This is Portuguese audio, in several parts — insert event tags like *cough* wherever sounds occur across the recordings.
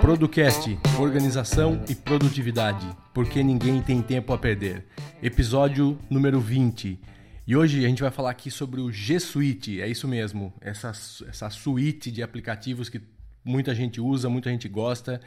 Producast, organização e produtividade, porque ninguém tem tempo a perder. Episódio número 20. E hoje a gente vai falar aqui sobre o G Suite, é isso mesmo, essa, essa suíte de aplicativos que muita gente usa, muita gente gosta.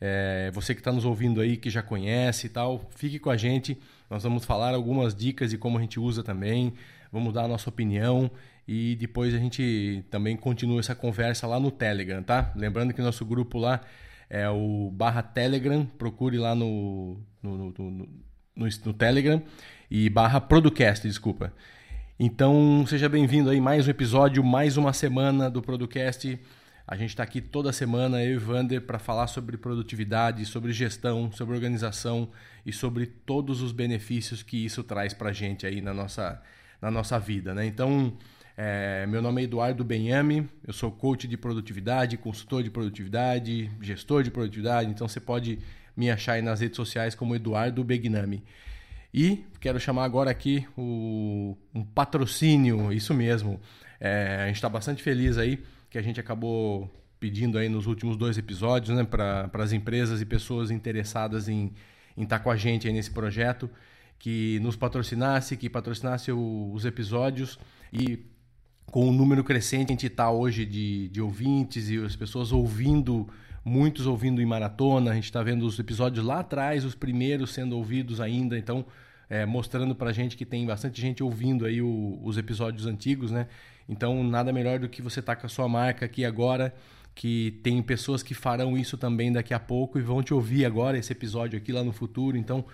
É, você que está nos ouvindo aí, que já conhece e tal, fique com a gente. Nós vamos falar algumas dicas de como a gente usa também, vamos dar a nossa opinião e depois a gente também continua essa conversa lá no Telegram, tá? Lembrando que nosso grupo lá é o barra Telegram, procure lá no, no, no, no, no Telegram e barra Producast, desculpa. Então, seja bem-vindo aí mais um episódio, mais uma semana do Producast. A gente está aqui toda semana, eu e Vander, para falar sobre produtividade, sobre gestão, sobre organização e sobre todos os benefícios que isso traz para a gente aí na nossa, na nossa vida. Né? Então, é, meu nome é Eduardo Benhame, eu sou coach de produtividade, consultor de produtividade, gestor de produtividade, então você pode me achar aí nas redes sociais como Eduardo Begnami. E quero chamar agora aqui o, um patrocínio, isso mesmo. É, a gente está bastante feliz aí que a gente acabou pedindo aí nos últimos dois episódios né, para as empresas e pessoas interessadas em estar tá com a gente aí nesse projeto, que nos patrocinasse, que patrocinasse o, os episódios e com o número crescente que a gente está hoje de, de ouvintes e as pessoas ouvindo, muitos ouvindo em maratona, a gente está vendo os episódios lá atrás, os primeiros sendo ouvidos ainda, então é, mostrando para a gente que tem bastante gente ouvindo aí o, os episódios antigos, né? Então nada melhor do que você estar tá com a sua marca aqui agora, que tem pessoas que farão isso também daqui a pouco e vão te ouvir agora esse episódio aqui lá no futuro, então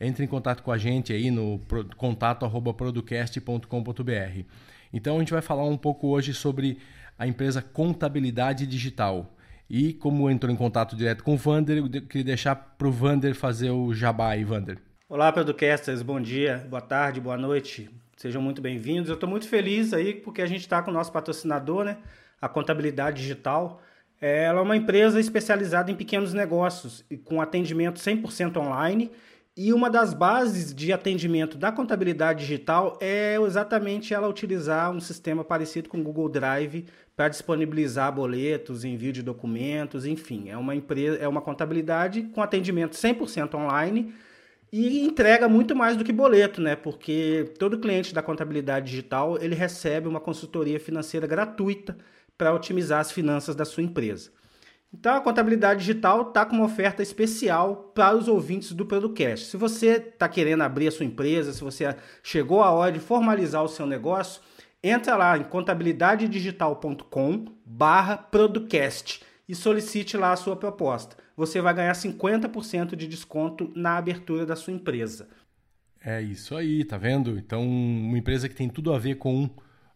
entre em contato com a gente aí no contato@producast.com.br. Então a gente vai falar um pouco hoje sobre a empresa Contabilidade Digital. E como entrou em contato direto com o Vander, eu queria deixar para o Vander fazer o jabá aí, Vander. Olá, Producasters, bom dia, boa tarde, boa noite. Sejam muito bem-vindos. Eu estou muito feliz aí porque a gente está com o nosso patrocinador, né? A Contabilidade Digital. Ela é uma empresa especializada em pequenos negócios com atendimento 100% online e uma das bases de atendimento da contabilidade digital é exatamente ela utilizar um sistema parecido com o Google Drive para disponibilizar boletos, envio de documentos, enfim, é uma empresa, é uma contabilidade com atendimento 100% online e entrega muito mais do que boleto, né? Porque todo cliente da contabilidade digital, ele recebe uma consultoria financeira gratuita para otimizar as finanças da sua empresa. Então a contabilidade digital está com uma oferta especial para os ouvintes do Producast. Se você está querendo abrir a sua empresa, se você chegou a hora de formalizar o seu negócio, entra lá em contabilidadedigital.com barra Producast e solicite lá a sua proposta. Você vai ganhar 50% de desconto na abertura da sua empresa. É isso aí, tá vendo? Então, uma empresa que tem tudo a ver com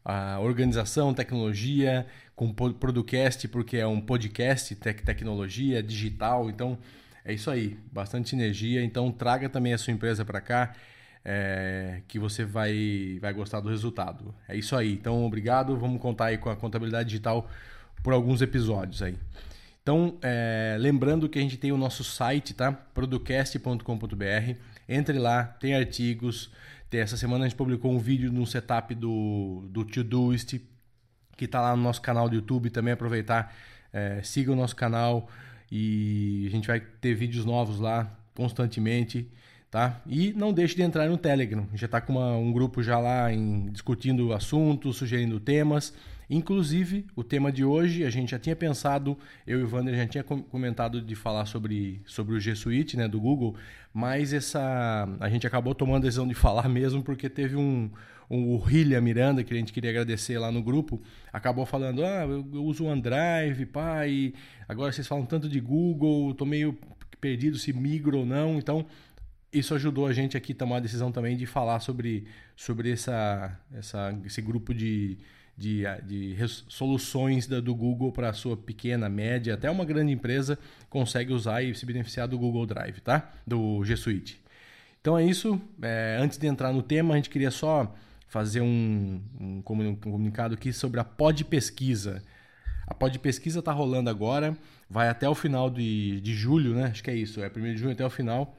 a organização, tecnologia, com Producast, porque é um podcast, tec tecnologia, digital. Então, é isso aí, bastante sinergia. Então, traga também a sua empresa para cá, é, que você vai, vai gostar do resultado. É isso aí. Então, obrigado. Vamos contar aí com a contabilidade digital por alguns episódios aí. Então, é, lembrando que a gente tem o nosso site, tá? producast.com.br. Entre lá, tem artigos, essa semana a gente publicou um vídeo no setup do, do Todoist, que está lá no nosso canal do YouTube. Também aproveitar, é, siga o nosso canal e a gente vai ter vídeos novos lá constantemente. Tá? E não deixe de entrar no Telegram. Já está com uma, um grupo já lá em, discutindo assuntos, sugerindo temas. Inclusive, o tema de hoje, a gente já tinha pensado, eu e o Wander já tinha comentado de falar sobre, sobre o G Suite né, do Google, mas essa a gente acabou tomando a decisão de *laughs* falar mesmo porque teve um, um o Miranda, que a gente queria agradecer lá no grupo, acabou falando, ah, eu, eu uso o OneDrive, pai, agora vocês falam tanto de Google, tô meio perdido se migro ou não, então isso ajudou a gente aqui a tomar a decisão também de falar sobre, sobre essa, essa, esse grupo de de, de soluções da, do Google para a sua pequena, média, até uma grande empresa consegue usar e se beneficiar do Google Drive, tá? Do G Suite. Então é isso. É, antes de entrar no tema, a gente queria só fazer um, um comunicado aqui sobre a Pod Pesquisa. A Pod Pesquisa está rolando agora, vai até o final de, de julho, né? Acho que é isso, é 1 de junho até o final.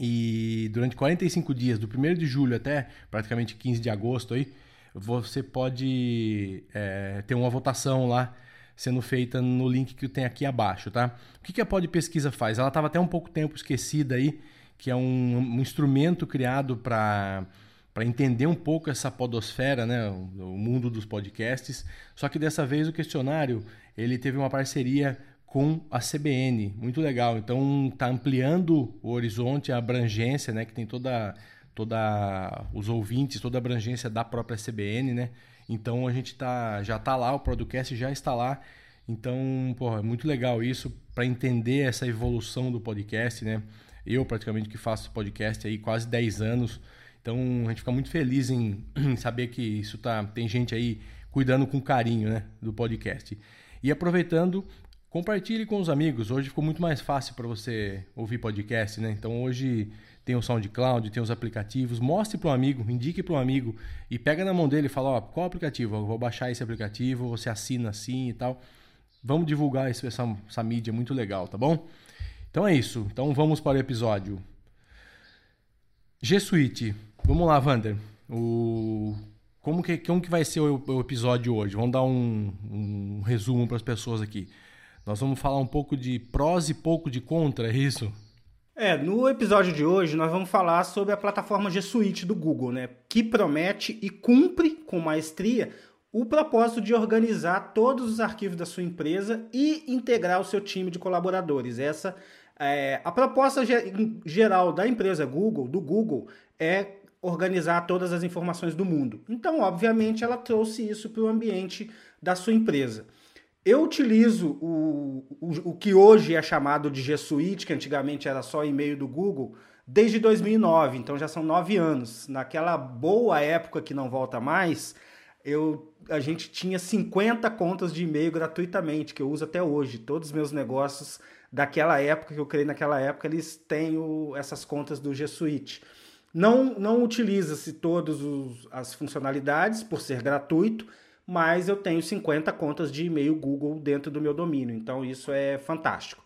E durante 45 dias, do 1 de julho até praticamente 15 de agosto aí, você pode é, ter uma votação lá sendo feita no link que tem aqui abaixo, tá? O que, a Pod Pesquisa faz? Ela estava até um pouco tempo esquecida aí, que é um, um instrumento criado para para entender um pouco essa podosfera, né, o mundo dos podcasts. Só que dessa vez o questionário ele teve uma parceria com a CBN, muito legal. Então está ampliando o horizonte, a abrangência, né, que tem toda toda os ouvintes, toda a abrangência da própria CBN, né? Então a gente tá já está lá, o podcast já está lá. Então, porra, é muito legal isso para entender essa evolução do podcast, né? Eu praticamente que faço podcast aí quase 10 anos, então a gente fica muito feliz em, *clears throat* em saber que isso tá tem gente aí cuidando com carinho, né, do podcast. E aproveitando, compartilhe com os amigos. Hoje ficou muito mais fácil para você ouvir podcast, né? Então hoje tem o SoundCloud, tem os aplicativos. Mostre para um amigo, indique para um amigo e pega na mão dele e fala: ó, qual aplicativo? Eu vou baixar esse aplicativo, você assina assim e tal. Vamos divulgar essa, essa mídia muito legal, tá bom? Então é isso. Então vamos para o episódio. G Suite. Vamos lá, Vander. O... Como, que, como que vai ser o, o episódio hoje? Vamos dar um, um resumo para as pessoas aqui. Nós vamos falar um pouco de prós e pouco de contra, é isso? É, no episódio de hoje nós vamos falar sobre a plataforma G Suite do Google, né? Que promete e cumpre com maestria o propósito de organizar todos os arquivos da sua empresa e integrar o seu time de colaboradores. Essa é, a proposta geral da empresa Google, do Google, é organizar todas as informações do mundo. Então, obviamente, ela trouxe isso para o ambiente da sua empresa. Eu utilizo o, o, o que hoje é chamado de G Suite, que antigamente era só e-mail do Google, desde 2009, então já são nove anos. Naquela boa época que não volta mais, eu, a gente tinha 50 contas de e-mail gratuitamente, que eu uso até hoje. Todos os meus negócios daquela época, que eu criei naquela época, eles têm o, essas contas do G Suite. Não, não utiliza-se todas as funcionalidades por ser gratuito, mas eu tenho 50 contas de e-mail Google dentro do meu domínio, então isso é fantástico.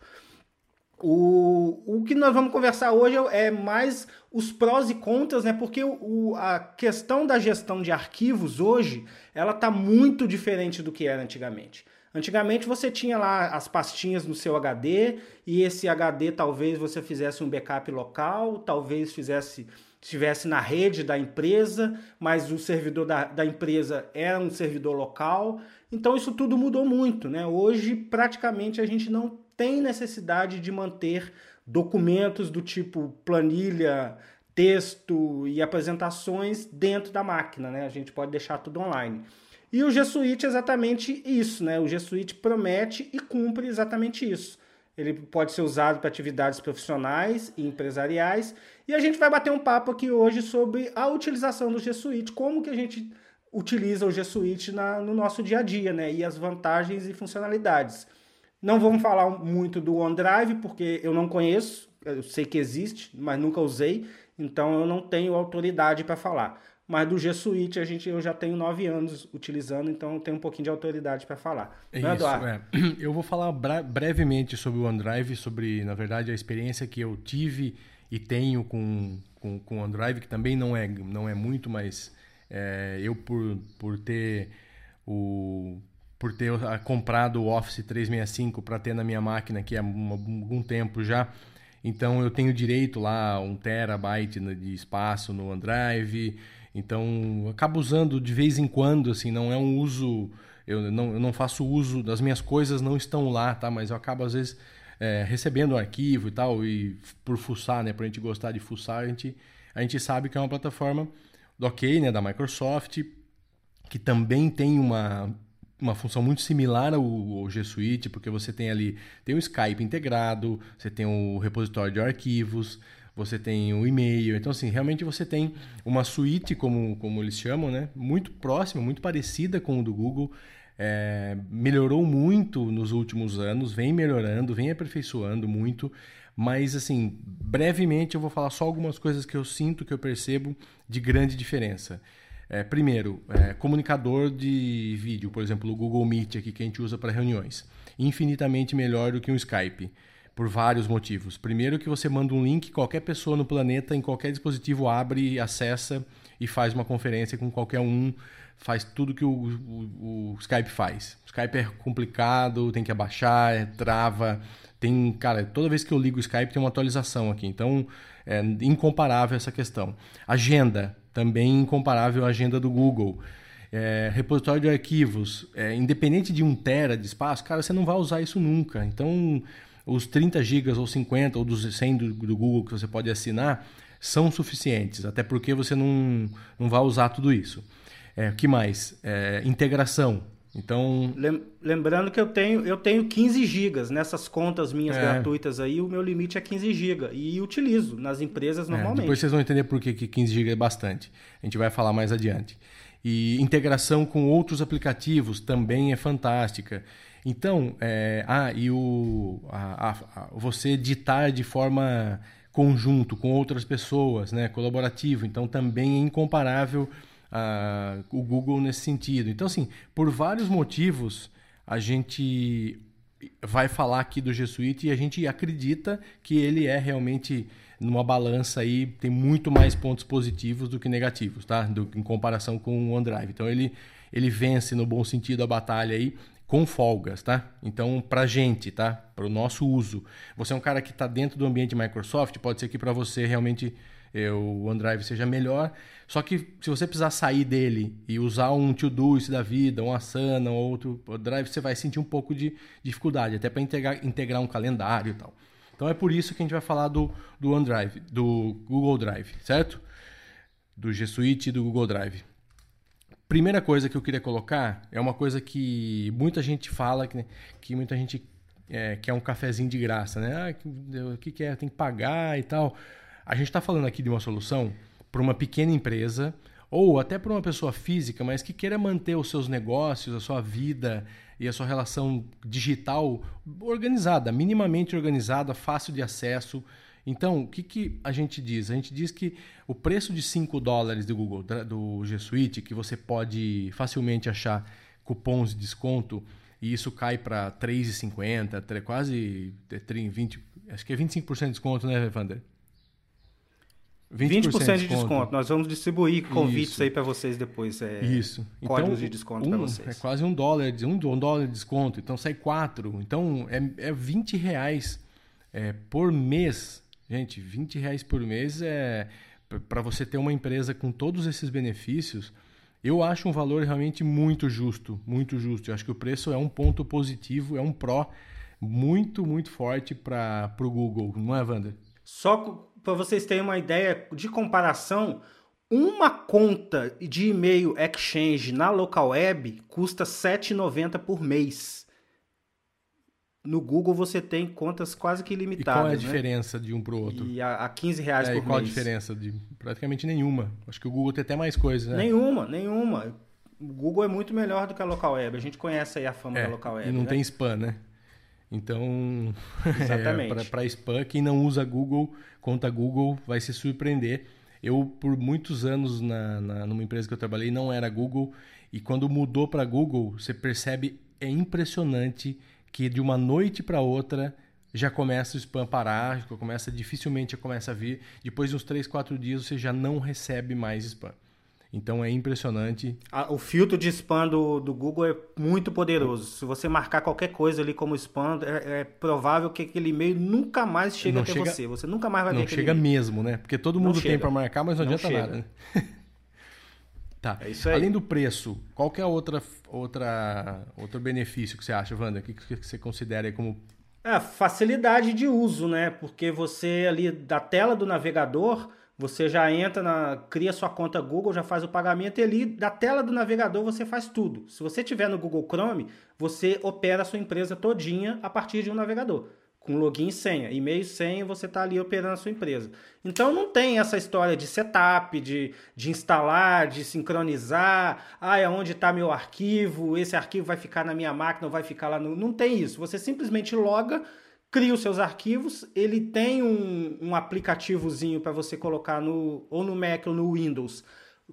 O, o que nós vamos conversar hoje é mais os prós e contras, né? Porque o, a questão da gestão de arquivos hoje ela está muito diferente do que era antigamente. Antigamente você tinha lá as pastinhas no seu HD e esse HD talvez você fizesse um backup local, talvez fizesse estivesse na rede da empresa, mas o servidor da, da empresa era um servidor local. Então isso tudo mudou muito, né? Hoje praticamente a gente não tem necessidade de manter documentos do tipo planilha, texto e apresentações dentro da máquina, né? A gente pode deixar tudo online. E o G Suite é exatamente isso, né? O G Suite promete e cumpre exatamente isso. Ele pode ser usado para atividades profissionais e empresariais. E a gente vai bater um papo aqui hoje sobre a utilização do G Suite, como que a gente utiliza o G Suite na, no nosso dia a dia, né? E as vantagens e funcionalidades. Não vamos falar muito do OneDrive, porque eu não conheço, eu sei que existe, mas nunca usei, então eu não tenho autoridade para falar. Mas do G Suite a gente, eu já tenho nove anos utilizando, então eu tenho um pouquinho de autoridade para falar. É Não, isso, é. Eu vou falar brevemente sobre o OneDrive, sobre, na verdade, a experiência que eu tive e tenho com, com, com o OneDrive, que também não é, não é muito, mas é, eu por, por ter o por ter comprado o Office 365 para ter na minha máquina aqui há algum tempo já, então eu tenho direito lá a um terabyte de espaço no OneDrive, então, acabo usando de vez em quando, assim, não é um uso. Eu não, eu não faço uso das minhas coisas, não estão lá, tá? Mas eu acabo, às vezes, é, recebendo o arquivo e tal, e por fuçar, né? Por a gente gostar de fuçar, a gente, a gente sabe que é uma plataforma do OK, né? Da Microsoft, que também tem uma, uma função muito similar ao, ao, G Suite, porque você tem ali tem o Skype integrado, você tem o repositório de arquivos, você tem o e-mail. Então, assim, realmente você tem uma suíte, como, como eles chamam, né? Muito próxima, muito parecida com o do Google. É, melhorou muito nos últimos anos, vem melhorando, vem aperfeiçoando muito. Mas, assim, brevemente eu vou falar só algumas coisas que eu sinto, que eu percebo de grande diferença. É, primeiro, é, comunicador de vídeo, por exemplo, o Google Meet aqui que a gente usa para reuniões, infinitamente melhor do que um Skype por vários motivos. Primeiro que você manda um link, qualquer pessoa no planeta, em qualquer dispositivo abre, acessa e faz uma conferência com qualquer um, faz tudo que o, o, o Skype faz. O Skype é complicado, tem que abaixar, é, trava, tem, cara, toda vez que eu ligo o Skype tem uma atualização aqui, então é incomparável essa questão. Agenda, também incomparável à agenda do Google. É, repositório de arquivos, é, independente de um tera de espaço, cara, você não vai usar isso nunca. Então, os 30 GB ou 50 ou dos 100 do, do, Google que você pode assinar são suficientes, até porque você não, não vai usar tudo isso. É, que mais? É, integração. Então. Lembrando que eu tenho, eu tenho 15 GB nessas contas minhas é. gratuitas aí, o meu limite é 15 GB e utilizo nas empresas é, normalmente. depois vocês vão entender por que 15 GB é bastante. A gente vai falar mais adiante. E integração com outros aplicativos também é fantástica. Então, é, ah, e o, a, a, você editar de forma conjunto com outras pessoas, né, colaborativo, então também é incomparável a, o Google nesse sentido. Então, assim, por vários motivos, a gente vai falar aqui do G Suite e a gente acredita que ele é realmente numa balança aí tem muito mais pontos positivos do que negativos, tá? Do, em comparação com o OneDrive. Então ele ele vence no bom sentido a batalha aí com folgas, tá? Então, para gente, tá? Para o nosso uso. Você é um cara que está dentro do ambiente Microsoft, pode ser que para você realmente eh, o OneDrive seja melhor. Só que se você precisar sair dele e usar um Todoist da vida, um Asana, ou outro Drive, você vai sentir um pouco de dificuldade, até para integrar, integrar um calendário e tal. Então é por isso que a gente vai falar do, do OneDrive, do Google Drive, certo? Do G Suite e do Google Drive. Primeira coisa que eu queria colocar é uma coisa que muita gente fala, que, que muita gente é, quer um cafezinho de graça, né? Ah, o que, que é? Tem que pagar e tal. A gente está falando aqui de uma solução para uma pequena empresa ou até para uma pessoa física, mas que queira manter os seus negócios, a sua vida e a sua relação digital organizada, minimamente organizada, fácil de acesso então, o que, que a gente diz? A gente diz que o preço de 5 dólares do Google, do G Suite, que você pode facilmente achar cupons de desconto, e isso cai para 3,50, quase 20, acho que é 25% de desconto, né, Evander? 20%, 20 de desconto. Nós vamos distribuir convites Isso. aí para vocês depois. É, Isso. Códigos então, de desconto um, para vocês. É quase um dólar, um, um dólar de desconto. Então sai quatro. Então é, é 20 reais é, por mês Gente, 20 reais por mês é para você ter uma empresa com todos esses benefícios. Eu acho um valor realmente muito justo, muito justo. Eu acho que o preço é um ponto positivo, é um pró muito, muito forte para o Google, não é, Wander? Só para vocês terem uma ideia de comparação, uma conta de e-mail Exchange na local web custa R$ 7,90 por mês no Google você tem contas quase que ilimitadas. E qual é a né? diferença de um para o outro? E a, a 15 reais é, por qual mês. a diferença? De praticamente nenhuma. Acho que o Google tem até mais coisas, né? Nenhuma, nenhuma. O Google é muito melhor do que a local web. A gente conhece aí a fama é, da local web. E não né? tem spam, né? Então, *laughs* Exatamente. é, para spam, quem não usa Google, conta Google, vai se surpreender. Eu, por muitos anos, na, na, numa empresa que eu trabalhei, não era Google. E quando mudou para Google, você percebe, é impressionante que de uma noite para outra já começa o spam parar, começa dificilmente começa a vir. Depois de uns 3, 4 dias você já não recebe mais spam. Então é impressionante. o filtro de spam do, do Google é muito poderoso. Se você marcar qualquer coisa ali como spam, é, é provável que aquele e-mail nunca mais chegue não até chega, você. Você nunca mais vai não ver aquele chega mesmo, né? Porque todo mundo tem para marcar, mas não, não adianta chega. nada. Né? *laughs* Tá. É isso aí. Além do preço, qual que é outra, outra, outro benefício que você acha, Wanda? O que, que você considera aí como. É, facilidade de uso, né? Porque você ali da tela do navegador, você já entra na. cria sua conta Google, já faz o pagamento e ali da tela do navegador você faz tudo. Se você tiver no Google Chrome, você opera a sua empresa todinha a partir de um navegador com login e senha. E-mail e senha, você está ali operando a sua empresa. Então não tem essa história de setup, de, de instalar, de sincronizar. Ah, é onde está meu arquivo? Esse arquivo vai ficar na minha máquina vai ficar lá no. Não tem isso. Você simplesmente loga, cria os seus arquivos. Ele tem um, um aplicativozinho para você colocar no ou no Mac ou no Windows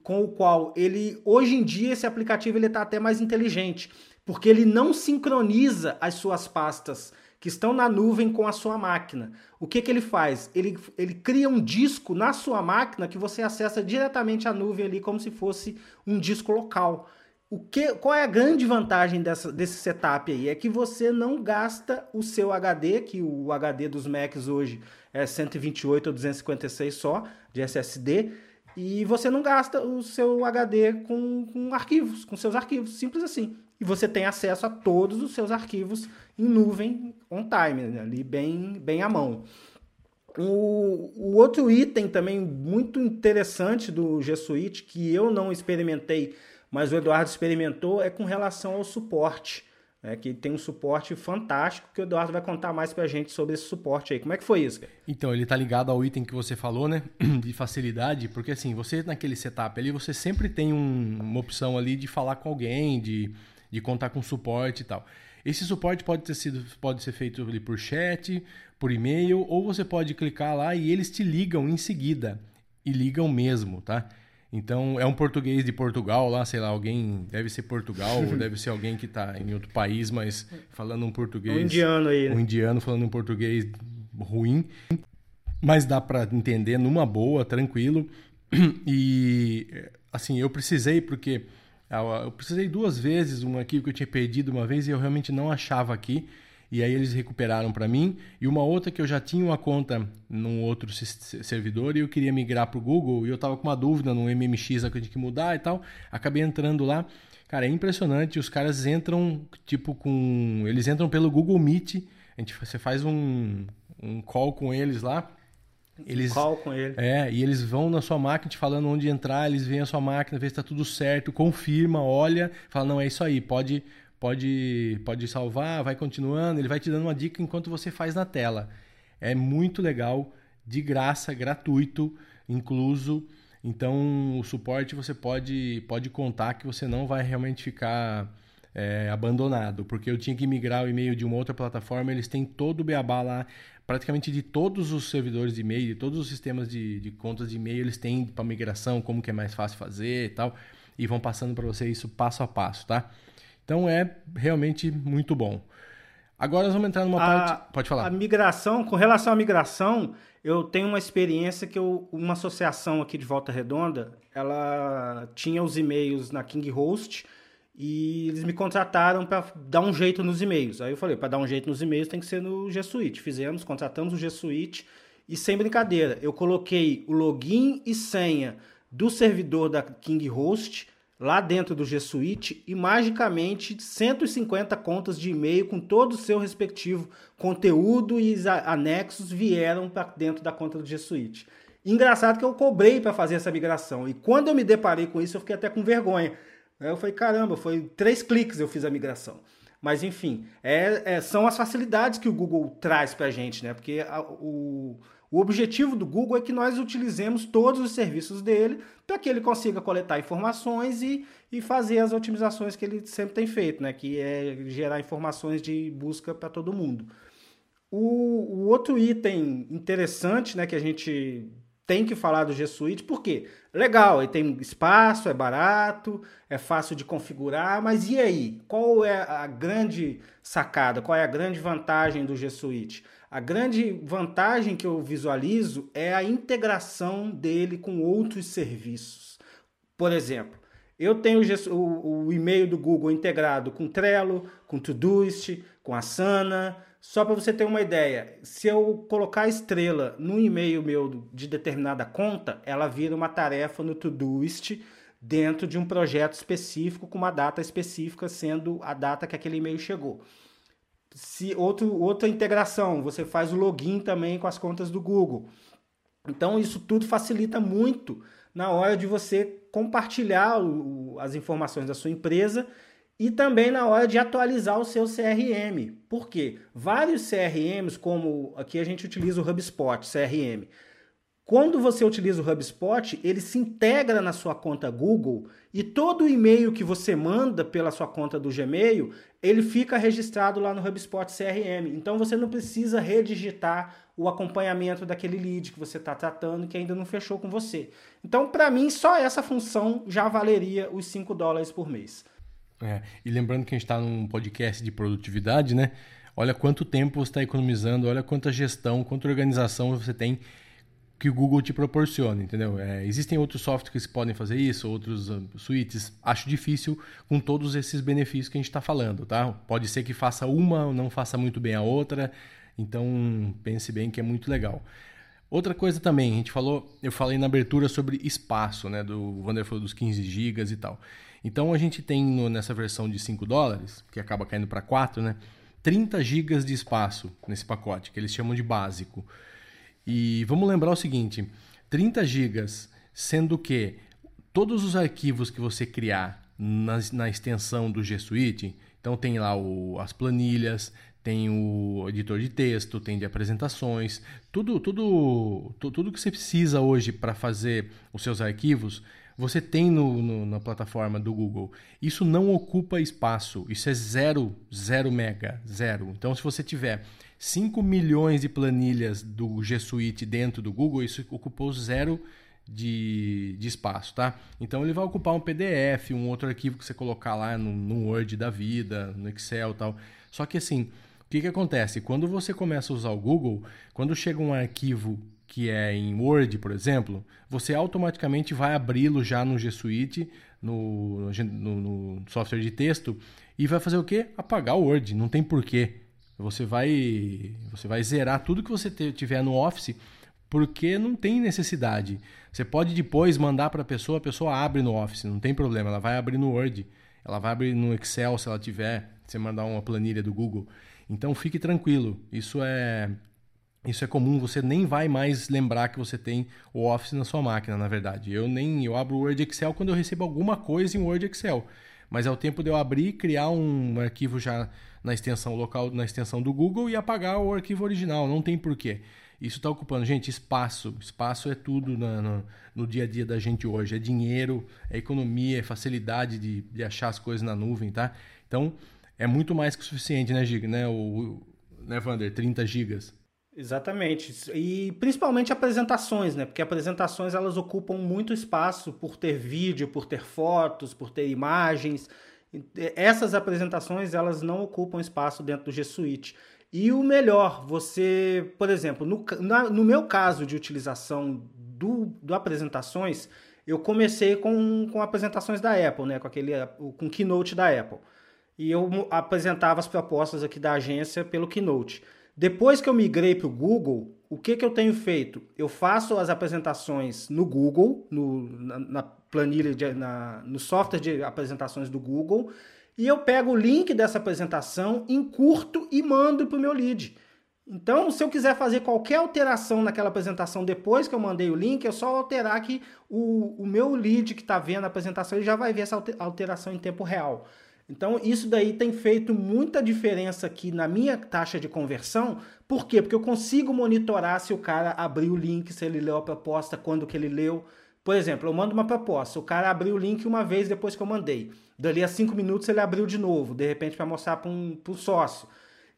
com o qual ele hoje em dia esse aplicativo ele está até mais inteligente, porque ele não sincroniza as suas pastas que estão na nuvem com a sua máquina. O que, que ele faz? Ele, ele cria um disco na sua máquina que você acessa diretamente à nuvem ali como se fosse um disco local. O que, qual é a grande vantagem dessa, desse setup aí? É que você não gasta o seu HD, que o HD dos Macs hoje é 128 ou 256 só de SSD, e você não gasta o seu HD com, com arquivos, com seus arquivos, simples assim. E você tem acesso a todos os seus arquivos em nuvem on time, né? ali bem, bem à mão. O, o, outro item também muito interessante do G Suite, que eu não experimentei mas o Eduardo experimentou é com relação ao suporte. É, que tem um suporte fantástico que o Eduardo vai contar mais pra gente sobre esse suporte aí. Como é que foi isso? Então, ele tá ligado ao item que você falou, né? *clears throat* De facilidade, porque assim, você naquele setup ali, você sempre tem um, uma opção ali de falar com alguém, de, de contar com suporte e tal. Esse suporte pode ter sido pode ser feito ali por chat, por e-mail, ou você pode clicar lá e eles te ligam em seguida. E ligam mesmo, tá? Então, é um português de Portugal lá, sei lá, alguém deve ser Portugal, ou *laughs* deve ser alguém que está em outro país, mas falando um português. Um indiano aí. Né? Um indiano falando um português ruim. Mas dá para entender numa boa, tranquilo. *clears throat* E, assim, eu precisei, porque eu precisei duas vezes, um aqui que eu tinha perdido uma vez e eu realmente não achava aqui e aí eles recuperaram para mim. E uma outra que eu já tinha uma conta num outro servidor e eu queria migrar para o Google e eu estava com uma dúvida no MMX eu tinha que mudar e tal. Acabei entrando lá. Cara, é impressionante. Os caras entram, tipo, com. Eles entram pelo Google Meet. A gente, você faz um, um call com eles lá. Eles, call com ele. É, e eles vão na sua máquina te falando onde entrar, eles veem a sua máquina, vê se está tudo certo, confirma, olha, fala, não, é isso aí, pode, pode, pode salvar, vai continuando, ele vai te dando uma dica enquanto você faz na tela. É muito legal, de graça, gratuito, incluso. Então, o suporte você pode, pode contar que você não vai realmente ficar é, abandonado, porque eu tinha que migrar o e-mail de uma outra plataforma, eles têm todo o beabá lá, praticamente de todos os servidores de e-mail, de todos os sistemas de, de contas de e-mail, eles têm para migração, como que é mais fácil fazer e tal, e vão passando para você isso passo a passo, tá? Então é realmente muito bom. Agora nós vamos entrar numa a, parte. Pode falar. A migração, com relação à migração, eu tenho uma experiência que eu, uma associação aqui de Volta Redonda, ela tinha os e-mails na King Host e eles me contrataram para dar um jeito nos e-mails. Aí eu falei, para dar um jeito nos e-mails tem que ser no G Suite. Fizemos, contratamos o G Suite e sem brincadeira, eu coloquei o login e senha do servidor da King Host lá dentro do G Suite e magicamente 150 contas de e-mail com todo o seu respectivo conteúdo e anexos vieram para dentro da conta do G Suite. Engraçado que eu cobrei para fazer essa migração e quando eu me deparei com isso eu fiquei até com vergonha. Eu falei, caramba, foi três cliques eu fiz a migração. Mas enfim, é, é, são as facilidades que o Google traz para a gente, né? Porque a, o, o objetivo do Google é que nós utilizemos todos os serviços dele para que ele consiga coletar informações e, e fazer as otimizações que ele sempre tem feito, né? que é gerar informações de busca para todo mundo. O, o, outro item interessante né, que a gente tem que falar do G Suite, por quê? Legal, ele tem espaço, é barato, é fácil de configurar, mas e aí? Qual é a grande sacada, qual é a grande vantagem do G Suite? A grande vantagem que eu visualizo é a integração dele com outros serviços. Por exemplo, eu tenho o, o e-mail do Google integrado com Trello, com Todoist, com Asana. Só para você ter uma ideia, se eu colocar estrela no e-mail meu de determinada conta, ela vira uma tarefa no Todoist dentro de um projeto específico com uma data específica, sendo a data que aquele e-mail chegou se outro, outra integração, você faz o login também com as contas do Google. Então isso tudo facilita muito na hora de você compartilhar o, as informações da sua empresa e também na hora de atualizar o seu CRM. Por quê? Vários CRMs, como aqui a gente utiliza o HubSpot CRM, Quando você utiliza o HubSpot, ele se integra na sua conta Google e todo o e-mail que você manda pela sua conta do Gmail, ele fica registrado lá no HubSpot CRM. Então você não precisa redigitar o acompanhamento daquele lead que você está tratando que ainda não fechou com você. Então, para mim, só essa função já valeria os 5 dólares por mês. É, e lembrando que a gente está num podcast de produtividade, né? Olha quanto tempo você está economizando, olha quanta gestão, quanta organização você tem que o Google te proporciona, entendeu? É, existem outros softwares que podem fazer isso, outros uh, suítes. Acho difícil com todos esses benefícios que a gente está falando, tá? Pode ser que faça uma, não faça muito bem a outra. Então pense bem que é muito legal. Outra coisa também, a gente falou, eu falei na abertura sobre espaço, né? Do Wander falou dos 15 GB e tal. Então a gente tem no, nessa versão de 5 dólares, que acaba caindo para 4, né? 30 GB de espaço nesse pacote, que eles chamam de básico. E vamos lembrar o seguinte: 30 GB, sendo que todos os arquivos que você criar na, na extensão do G Suite, então tem lá o, as planilhas, tem o editor de texto, tem de apresentações, tudo, tudo, tudo que você precisa hoje para fazer os seus arquivos, você tem no, no, na plataforma do Google. Isso não ocupa espaço, isso é zero, zero mega, zero. Então, se você tiver 5 milhões de planilhas do G Suite dentro do Google, isso ocupou zero de, de espaço, tá? Então ele vai ocupar um PDF, um outro arquivo que você colocar lá no, no Word da vida, no Excel tal. Só que assim, o que, que acontece? Quando você começa a usar o Google, quando chega um arquivo que é em Word, por exemplo, você automaticamente vai abri-lo já no G Suite, no, no, no, software de texto, e vai fazer o quê? Apagar o Word. Não tem porquê. Você vai, você vai zerar tudo que você tiver no Office porque não tem necessidade. Você pode depois mandar para a pessoa, a pessoa abre no Office, não tem problema, ela vai abrir no Word, ela vai abrir no Excel se ela tiver, você mandar uma planilha do Google. Então fique tranquilo, isso é isso é comum, você nem vai mais lembrar que você tem o Office na sua máquina, na verdade. Eu nem eu abro o Word Excel quando eu recebo alguma coisa em Word Excel mas é o tempo de eu abrir criar um arquivo já na extensão local, na extensão do Google e apagar o arquivo original. Não tem porquê. Isso está ocupando, gente, espaço. Espaço é tudo no, no, dia a dia da gente hoje. É dinheiro, é economia, é facilidade de, de achar as coisas na nuvem, tá? Então, é muito mais que o suficiente, né, Giga? Né, o, né, Vander? 30 gigas. Exatamente. E principalmente apresentações, né? Porque apresentações elas ocupam muito espaço por ter vídeo, por ter fotos, por ter imagens. Essas apresentações elas não ocupam espaço dentro do G Suite. E o melhor, você, por exemplo, no, na, no meu caso de utilização do, do apresentações, eu comecei com, com apresentações da Apple, né? Com aquele com Keynote da Apple. E eu apresentava as propostas aqui da agência pelo Keynote. Depois que eu migrei para o Google, o que, que eu tenho feito? Eu faço as apresentações no Google, no, na, na planilha, de, na, no software de apresentações do Google, e eu pego o link dessa apresentação, encurto e mando para o meu lead. Então, se eu quiser fazer qualquer alteração naquela apresentação depois que eu mandei o link, é só alterar que o, o meu lead que está vendo a apresentação ele já vai ver essa alteração em tempo real. Então, isso daí tem feito muita diferença aqui na minha taxa de conversão. Por quê? Porque eu consigo monitorar se o cara abriu o link, se ele leu a proposta, quando que ele leu. Por exemplo, eu mando uma proposta, o cara abriu o link uma vez depois que eu mandei. Dali a cinco minutos ele abriu de novo, de repente para mostrar para um, sócio.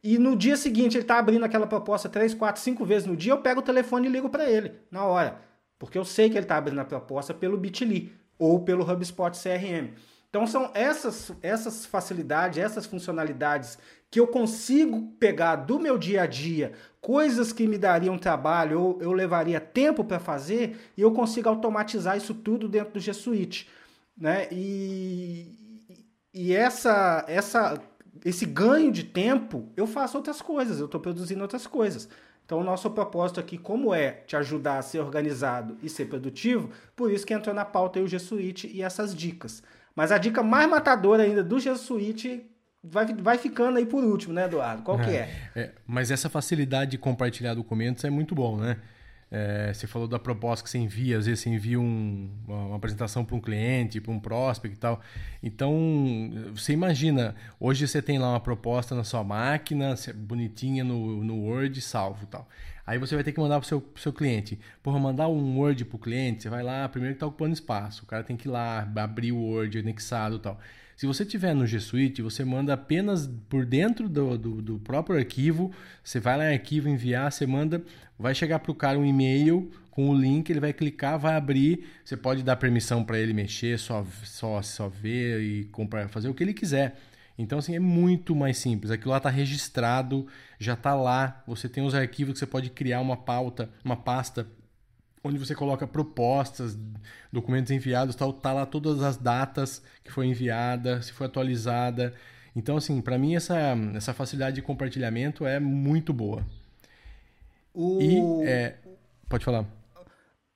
E no dia seguinte ele está abrindo aquela proposta três, quatro, cinco vezes no dia, eu pego o telefone e ligo para ele, na hora. Porque eu sei que ele está abrindo a proposta pelo Bitly ou pelo HubSpot CRM. Então são essas, essas facilidades, essas funcionalidades que eu consigo pegar do meu dia a dia, coisas que me dariam trabalho ou eu levaria tempo para fazer, e eu consigo automatizar isso tudo dentro do G Suite. Né? E, e essa, essa, esse ganho de tempo, eu faço outras coisas, eu estou produzindo outras coisas. Então, o nosso propósito aqui, como é te ajudar a ser organizado e ser produtivo, por isso que entrou na pauta o G Suite e essas dicas. Mas a dica mais matadora ainda do G Suite vai, vai ficando aí por último, né, Eduardo? Qual é, que é? é? Mas essa facilidade de compartilhar documentos é muito bom, né? É, você falou da proposta que você envia, às vezes você envia um, uma, uma, apresentação para um cliente, para um prospect e tal. Então, você imagina, hoje você tem lá uma proposta na sua máquina, bonitinha no, no Word, salvo e tal. Aí você vai ter que mandar para o seu, pro seu cliente. Porra, mandar um Word para o cliente, você vai lá, primeiro que está ocupando espaço. O cara tem que ir lá, abrir o Word anexado e tal. Se você tiver no G Suite, você manda apenas por dentro do, do, do, próprio arquivo. Você vai lá em arquivo, enviar, você manda, vai chegar para o cara um e-mail com o link, ele vai clicar, vai abrir. Você pode dar permissão para ele mexer, só, só, só ver e comprar, fazer o que ele quiser. Então, assim, é muito mais simples. Aquilo lá está registrado, já está lá. Você tem os arquivos que você pode criar uma pauta, uma pasta, onde você coloca propostas, documentos enviados, tal. Tá lá todas as datas que foi enviada, se foi atualizada. Então, assim, para mim essa, essa facilidade de compartilhamento é muito boa. O... E, é... pode falar.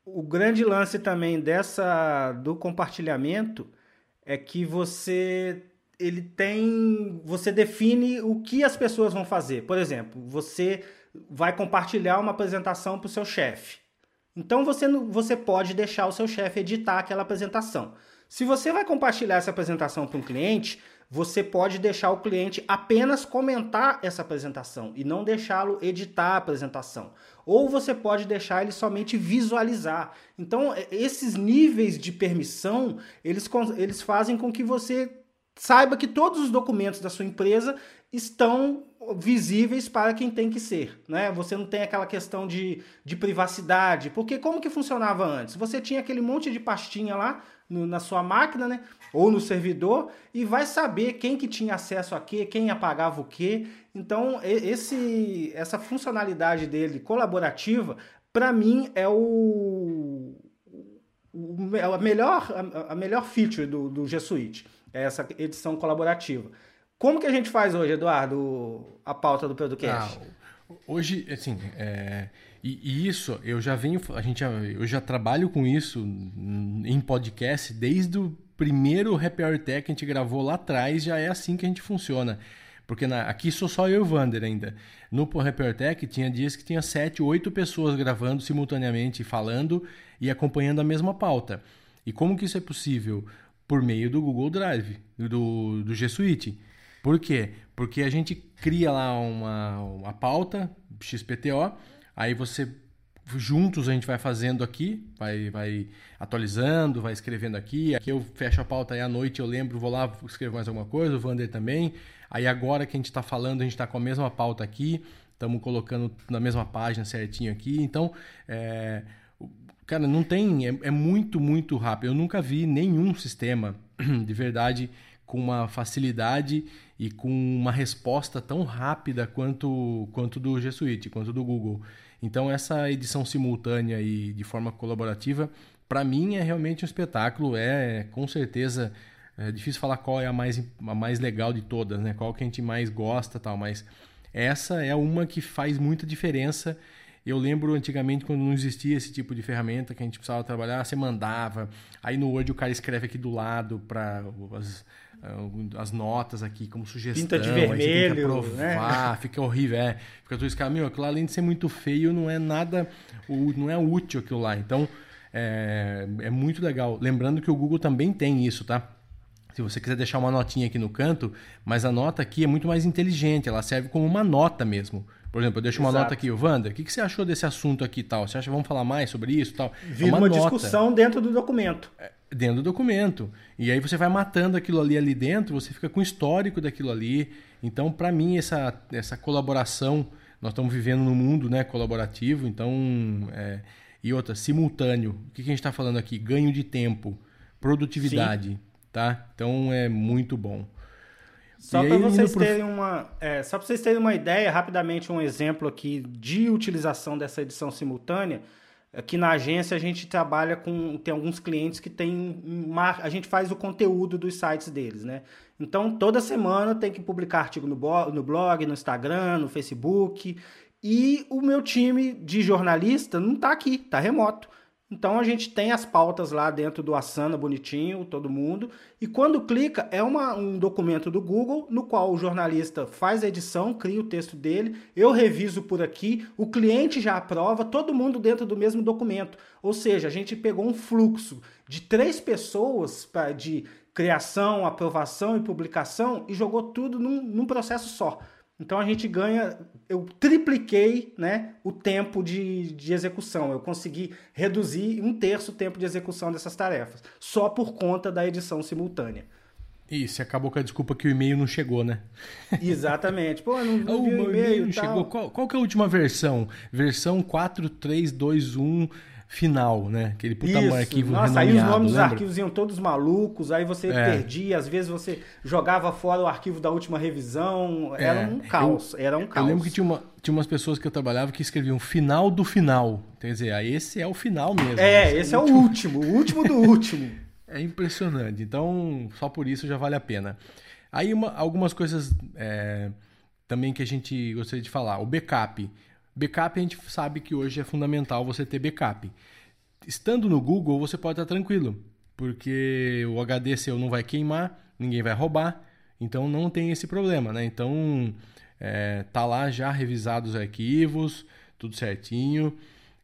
O grande lance também dessa do compartilhamento é que você ele tem. Você define o que as pessoas vão fazer. Por exemplo, você vai compartilhar uma apresentação para o seu chefe. Então você, você pode deixar o seu chefe editar aquela apresentação. Se você vai compartilhar essa apresentação para um cliente, você pode deixar o cliente apenas comentar essa apresentação e não deixá-lo editar a apresentação. Ou você pode deixar ele somente visualizar. Então, esses níveis de permissão, eles, eles fazem com que você saiba que todos os documentos da sua empresa estão visíveis para quem tem que ser, né? Você não tem aquela questão de, de privacidade, porque como que funcionava antes? Você tinha aquele monte de pastinha lá no, na sua máquina, né? Ou no servidor e vai saber quem que tinha acesso a quê, quem apagava o quê. Então esse essa funcionalidade dele colaborativa, para mim é o, o, a melhor a, a melhor feature do, do G Suite é essa edição colaborativa. Como que a gente faz hoje, Eduardo, a pauta do podcast? Ah, hoje, assim, é, e, e, isso eu já venho, a gente, eu já trabalho com isso em podcast desde o primeiro Happy Hour Tech que a gente gravou lá atrás, já é assim que a gente funciona. Porque na, aqui sou só eu e o Vander ainda. No Happy Tech tinha dias que tinha sete, oito pessoas gravando simultaneamente, falando e acompanhando a mesma pauta. E como que isso é possível? Por meio do Google Drive, do, do G Suite. Por quê? Porque a gente cria lá uma, uma pauta, XPTO, aí você juntos a gente vai fazendo aqui, vai, vai atualizando, vai escrevendo aqui. Aqui eu fecho a pauta aí à noite, eu lembro, vou lá, escrevo mais alguma coisa, o Vander também. Aí agora que a gente está falando, a gente está com a mesma pauta aqui, estamos colocando na mesma página certinho aqui. Então, é, Cara, não tem. É, é, muito, muito rápido. Eu nunca vi nenhum sistema *clears throat* de verdade com uma facilidade e com uma resposta tão rápida quanto, quanto do G Suite, quanto do Google. Então, essa edição simultânea e de forma colaborativa, para mim é realmente um espetáculo. É com certeza. É difícil falar qual é a mais, a mais legal de todas, né? Qual que a gente mais gosta tal, mas essa é uma que faz muita diferença eu lembro antigamente quando não existia esse tipo de ferramenta que a gente precisava trabalhar, você mandava. Aí no Word o cara escreve aqui do lado para as, ah, as notas aqui como sugestão. Pinta de vermelho. Aí aprovar, né? fica horrível. É. Fica tudo isso, meu, aquilo lá, além de ser muito feio, não é nada, não é útil aquilo lá. Então, é, é muito legal. Lembrando que o Google também tem isso, tá? Se você quiser deixar uma notinha aqui no canto, mas a nota aqui é muito mais inteligente, ela serve como uma nota mesmo. Por exemplo, eu deixo uma Exato. nota aqui, Wander, o que, que você achou desse assunto aqui e tal? Você acha que vamos falar mais sobre isso tal? Vira é uma, uma discussão dentro do documento. É, dentro do documento. E aí você vai matando aquilo ali ali dentro, você fica com o histórico daquilo ali. Então, para mim, essa, essa colaboração, nós estamos vivendo num mundo né, colaborativo, então. É, e outra, simultâneo. O que, que a gente está falando aqui? Ganho de tempo, produtividade. Sim. Tá? Então é muito bom. Só para vocês pro... terem uma, é, só para vocês terem uma ideia, rapidamente um exemplo aqui de utilização dessa edição simultânea. Aqui na agência a gente trabalha com tem alguns clientes que tem uma, a gente faz o conteúdo dos sites deles, né? Então toda semana tem que publicar artigo no blog, no, blog, no Instagram, no Facebook. E o meu time de jornalista não está aqui, está remoto. Então a gente tem as pautas lá dentro do Asana bonitinho, todo mundo. E quando clica, é uma, um documento do Google no qual o jornalista faz a edição, cria o texto dele, eu reviso por aqui, o cliente já aprova, todo mundo dentro do mesmo documento. Ou seja, a gente pegou um fluxo de três pessoas pra, de criação, aprovação e publicação e jogou tudo num, num processo só. Então a gente ganha, eu tripliquei né, o tempo de, de execução. Eu consegui reduzir um terço o tempo de execução dessas tarefas, só por conta da edição simultânea. Isso, acabou com a desculpa que o e-mail não chegou, né? Exatamente. Pô, não, *laughs* não o e-mail não chegou. Qual, qual que é a última versão? Versão 4321 final, né? Aquele puta Isso. arquivo Nossa, aí os nomes dos arquivos iam todos malucos, aí você É. perdia, às vezes você jogava fora o arquivo da última revisão, era É, um caos, era um Eu caos. lembro que tinha, uma, tinha umas pessoas que eu trabalhava que escreviam final do final. Quer dizer, aí esse é o final mesmo. É, esse é o último, o último do último. *laughs* É impressionante. Então, só por isso já vale a pena. Aí, uma- algumas coisas é, também que a gente gostaria de falar. O backup. Backup a gente sabe que hoje é fundamental você ter backup. Estando no Google, você pode estar tranquilo, porque o HD seu não vai queimar, ninguém vai roubar, então não tem esse problema, né? Então, é, tá lá já revisados os arquivos, tudo certinho.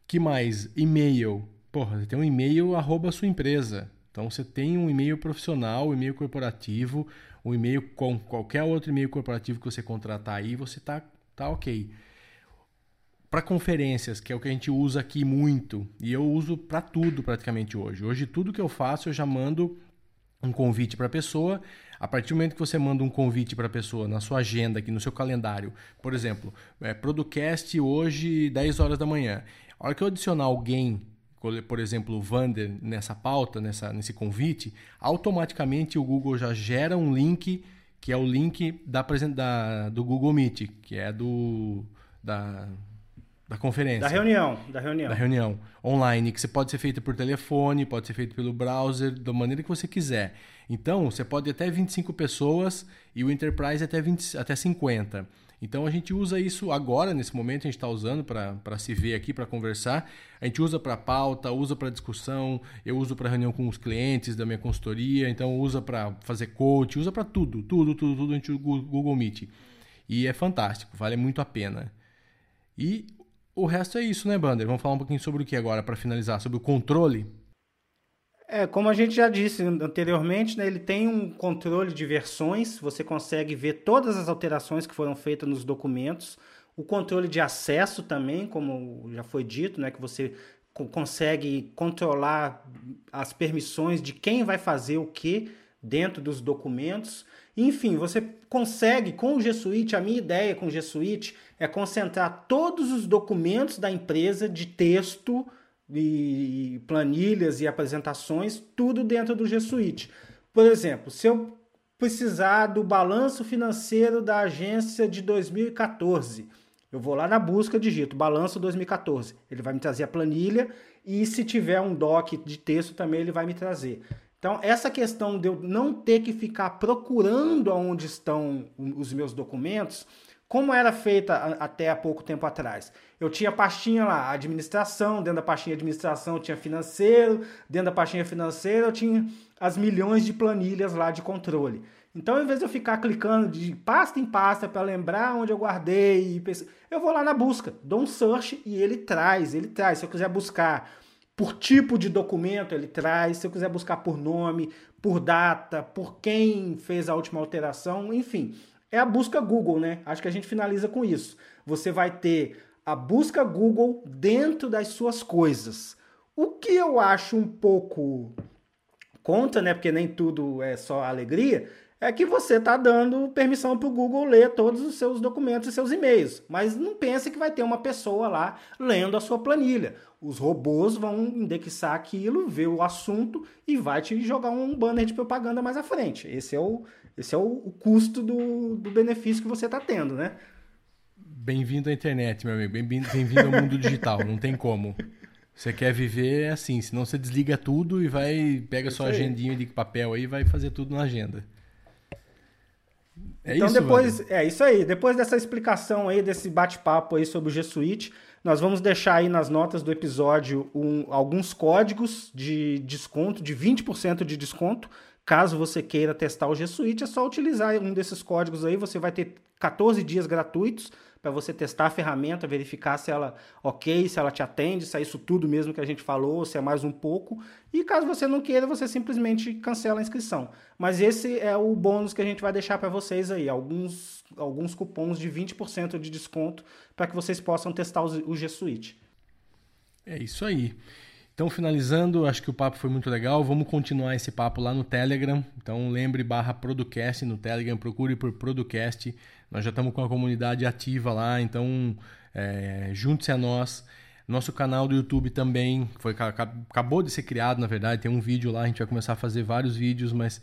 Que mais? E-mail. Porra, você tem um e-mail arroba sua empresa. Então você tem um e-mail profissional, um e-mail corporativo, um e-mail com qualquer outro e-mail corporativo que você contratar aí, você tá, tá ok. Para conferências, que é o que a gente usa aqui muito, e eu uso para tudo praticamente hoje. Hoje tudo que eu faço eu já mando um convite para a pessoa. A partir do momento que você manda um convite para a pessoa na sua agenda, aqui no seu calendário, por exemplo, é, Producast hoje, 10 horas da manhã. A hora que eu adicionar alguém, por exemplo, o Vander, nessa pauta, nessa, nesse convite, automaticamente o Google já gera um link, que é o link da, da, do Google Meet, que é do da, da conferência Da reunião, da reunião. da reunião online, que você pode ser feita por telefone, pode ser feito pelo browser, da maneira que você quiser. Então, você pode ir até 25 pessoas e o Enterprise até, 20, até 50. Então, a gente usa isso agora, nesse momento, a gente está usando para se ver aqui, para conversar. A gente usa para pauta, usa para discussão, eu uso para reunião com os clientes da minha consultoria, então usa para fazer coach, usa para tudo, tudo, tudo, tudo, a gente usa o Google Meet. E é fantástico, vale muito a pena. E o resto é isso, né, Bander? Vamos falar um pouquinho sobre o que agora, para finalizar? Sobre o controle? É, como a gente já disse anteriormente, né, ele tem um controle de versões, você consegue ver todas as alterações que foram feitas nos documentos, o controle de acesso também, como já foi dito, né, que você co- consegue controlar as permissões de quem vai fazer o que dentro dos documentos. Enfim, você consegue com o G Suite, a minha ideia com o G Suite é concentrar todos os documentos da empresa de texto e planilhas e apresentações, tudo dentro do G Suite. Por exemplo, se eu precisar do balanço financeiro da agência de 2014, eu vou lá na busca, digito balanço 2014. Ele vai me trazer a planilha e se tiver um doc de texto também ele vai me trazer. Então, essa questão de eu não ter que ficar procurando aonde estão os meus documentos, como era feita até há pouco tempo atrás. Eu tinha pastinha lá, administração, dentro da pastinha administração eu tinha financeiro, dentro da pastinha financeira eu tinha as milhões de planilhas lá de controle. Então, ao invés de eu ficar clicando de pasta em pasta para lembrar onde eu guardei, eu vou lá na busca, dou um search e ele traz, ele traz. Se eu quiser buscar por tipo de documento, ele traz. Se eu quiser buscar por nome, por data, por quem fez a última alteração, enfim. É a busca Google, né? Acho que a gente finaliza com isso. Você vai ter a busca Google dentro das suas coisas. O que eu acho um pouco contra, né? Porque nem tudo é só alegria. É que você está dando permissão para o Google ler todos os seus documentos e seus e-mails. Mas não pense que vai ter uma pessoa lá lendo a sua planilha. Os robôs vão indexar aquilo, ver o assunto e vai te jogar um banner de propaganda mais à frente. Esse é o, esse é o, o custo do, do benefício que você está tendo, né? Bem-vindo à internet, meu amigo. Bem-vindo bem ao mundo digital. Não tem como. Você quer viver assim, senão você desliga tudo e vai, pega sua aí. agendinha de papel aí e vai fazer tudo na agenda. É então isso, depois, Wander? é isso aí. Depois dessa explicação aí, desse bate-papo aí sobre o G Suite, nós vamos deixar aí nas notas do episódio um- alguns códigos de desconto, de 20% de desconto. Caso você queira testar o G Suite, é só utilizar um desses códigos aí. Você vai ter 14 dias gratuitos para você testar a ferramenta, verificar se ela ok, se ela te atende, se é isso tudo mesmo que a gente falou, se é mais um pouco. E caso você não queira, você simplesmente cancela a inscrição. Mas esse é o bônus que a gente vai deixar para vocês aí, alguns, alguns cupons de 20% de desconto para que vocês possam testar o G Suite. É isso aí. Então, finalizando, acho que o papo foi muito legal. Vamos continuar esse papo lá no Telegram. Então, lembre barra Producast no Telegram, procure por Producast. Nós já estamos com a comunidade ativa lá, então é, junte-se a nós. Nosso canal do YouTube também foi acabou de ser criado, na verdade. Tem um vídeo lá, a gente vai começar a fazer vários vídeos, mas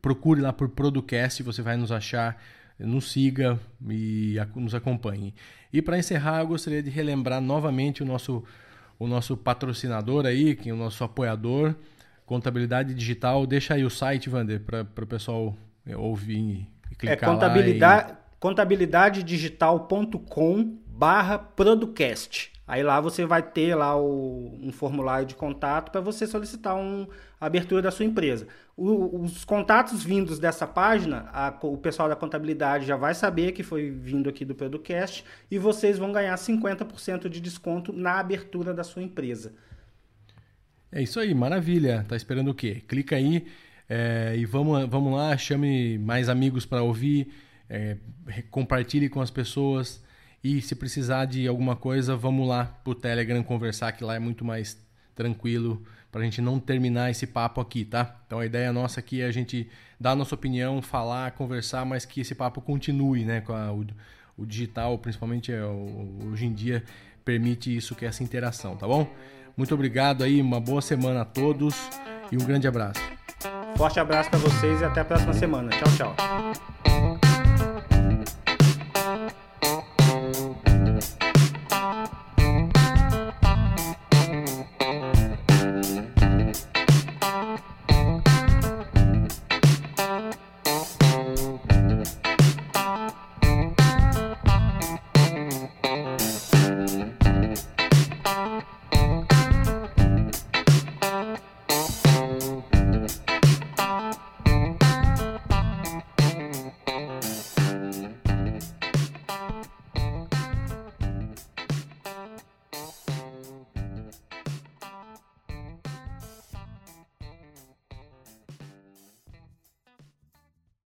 procure lá por Producast, você vai nos achar. Nos siga e nos acompanhe. E para encerrar, eu gostaria de relembrar novamente o nosso o nosso patrocinador aí, que é o nosso apoiador, Contabilidade Digital. Deixa aí o site, Vander, para o pessoal ouvir e clicar é contabilidade, lá. E... contabilidadedigital.com barra Producast. Aí lá você vai ter lá o, um formulário de contato para você solicitar um, a abertura da sua empresa. Os contatos vindos dessa página, a, o pessoal da contabilidade já vai saber que foi vindo aqui do Producast e vocês vão ganhar 50% de desconto na abertura da sua empresa. É isso aí, maravilha. Tá esperando o quê? Clica aí é, e vamos, vamos lá, chame mais amigos para ouvir, é, compartilhe com as pessoas. E se precisar de alguma coisa, vamos lá pro Telegram conversar, que lá é muito mais tranquilo para a gente não terminar esse papo aqui, tá? Então a ideia nossa aqui é a gente dar a nossa opinião, falar, conversar, mas que esse papo continue, né? Com a, o, o, digital, principalmente é, hoje em dia, permite isso, que é essa interação, tá bom? Muito obrigado aí, uma boa semana a todos e um grande abraço. Forte abraço para vocês e até a próxima semana. Tchau, tchau.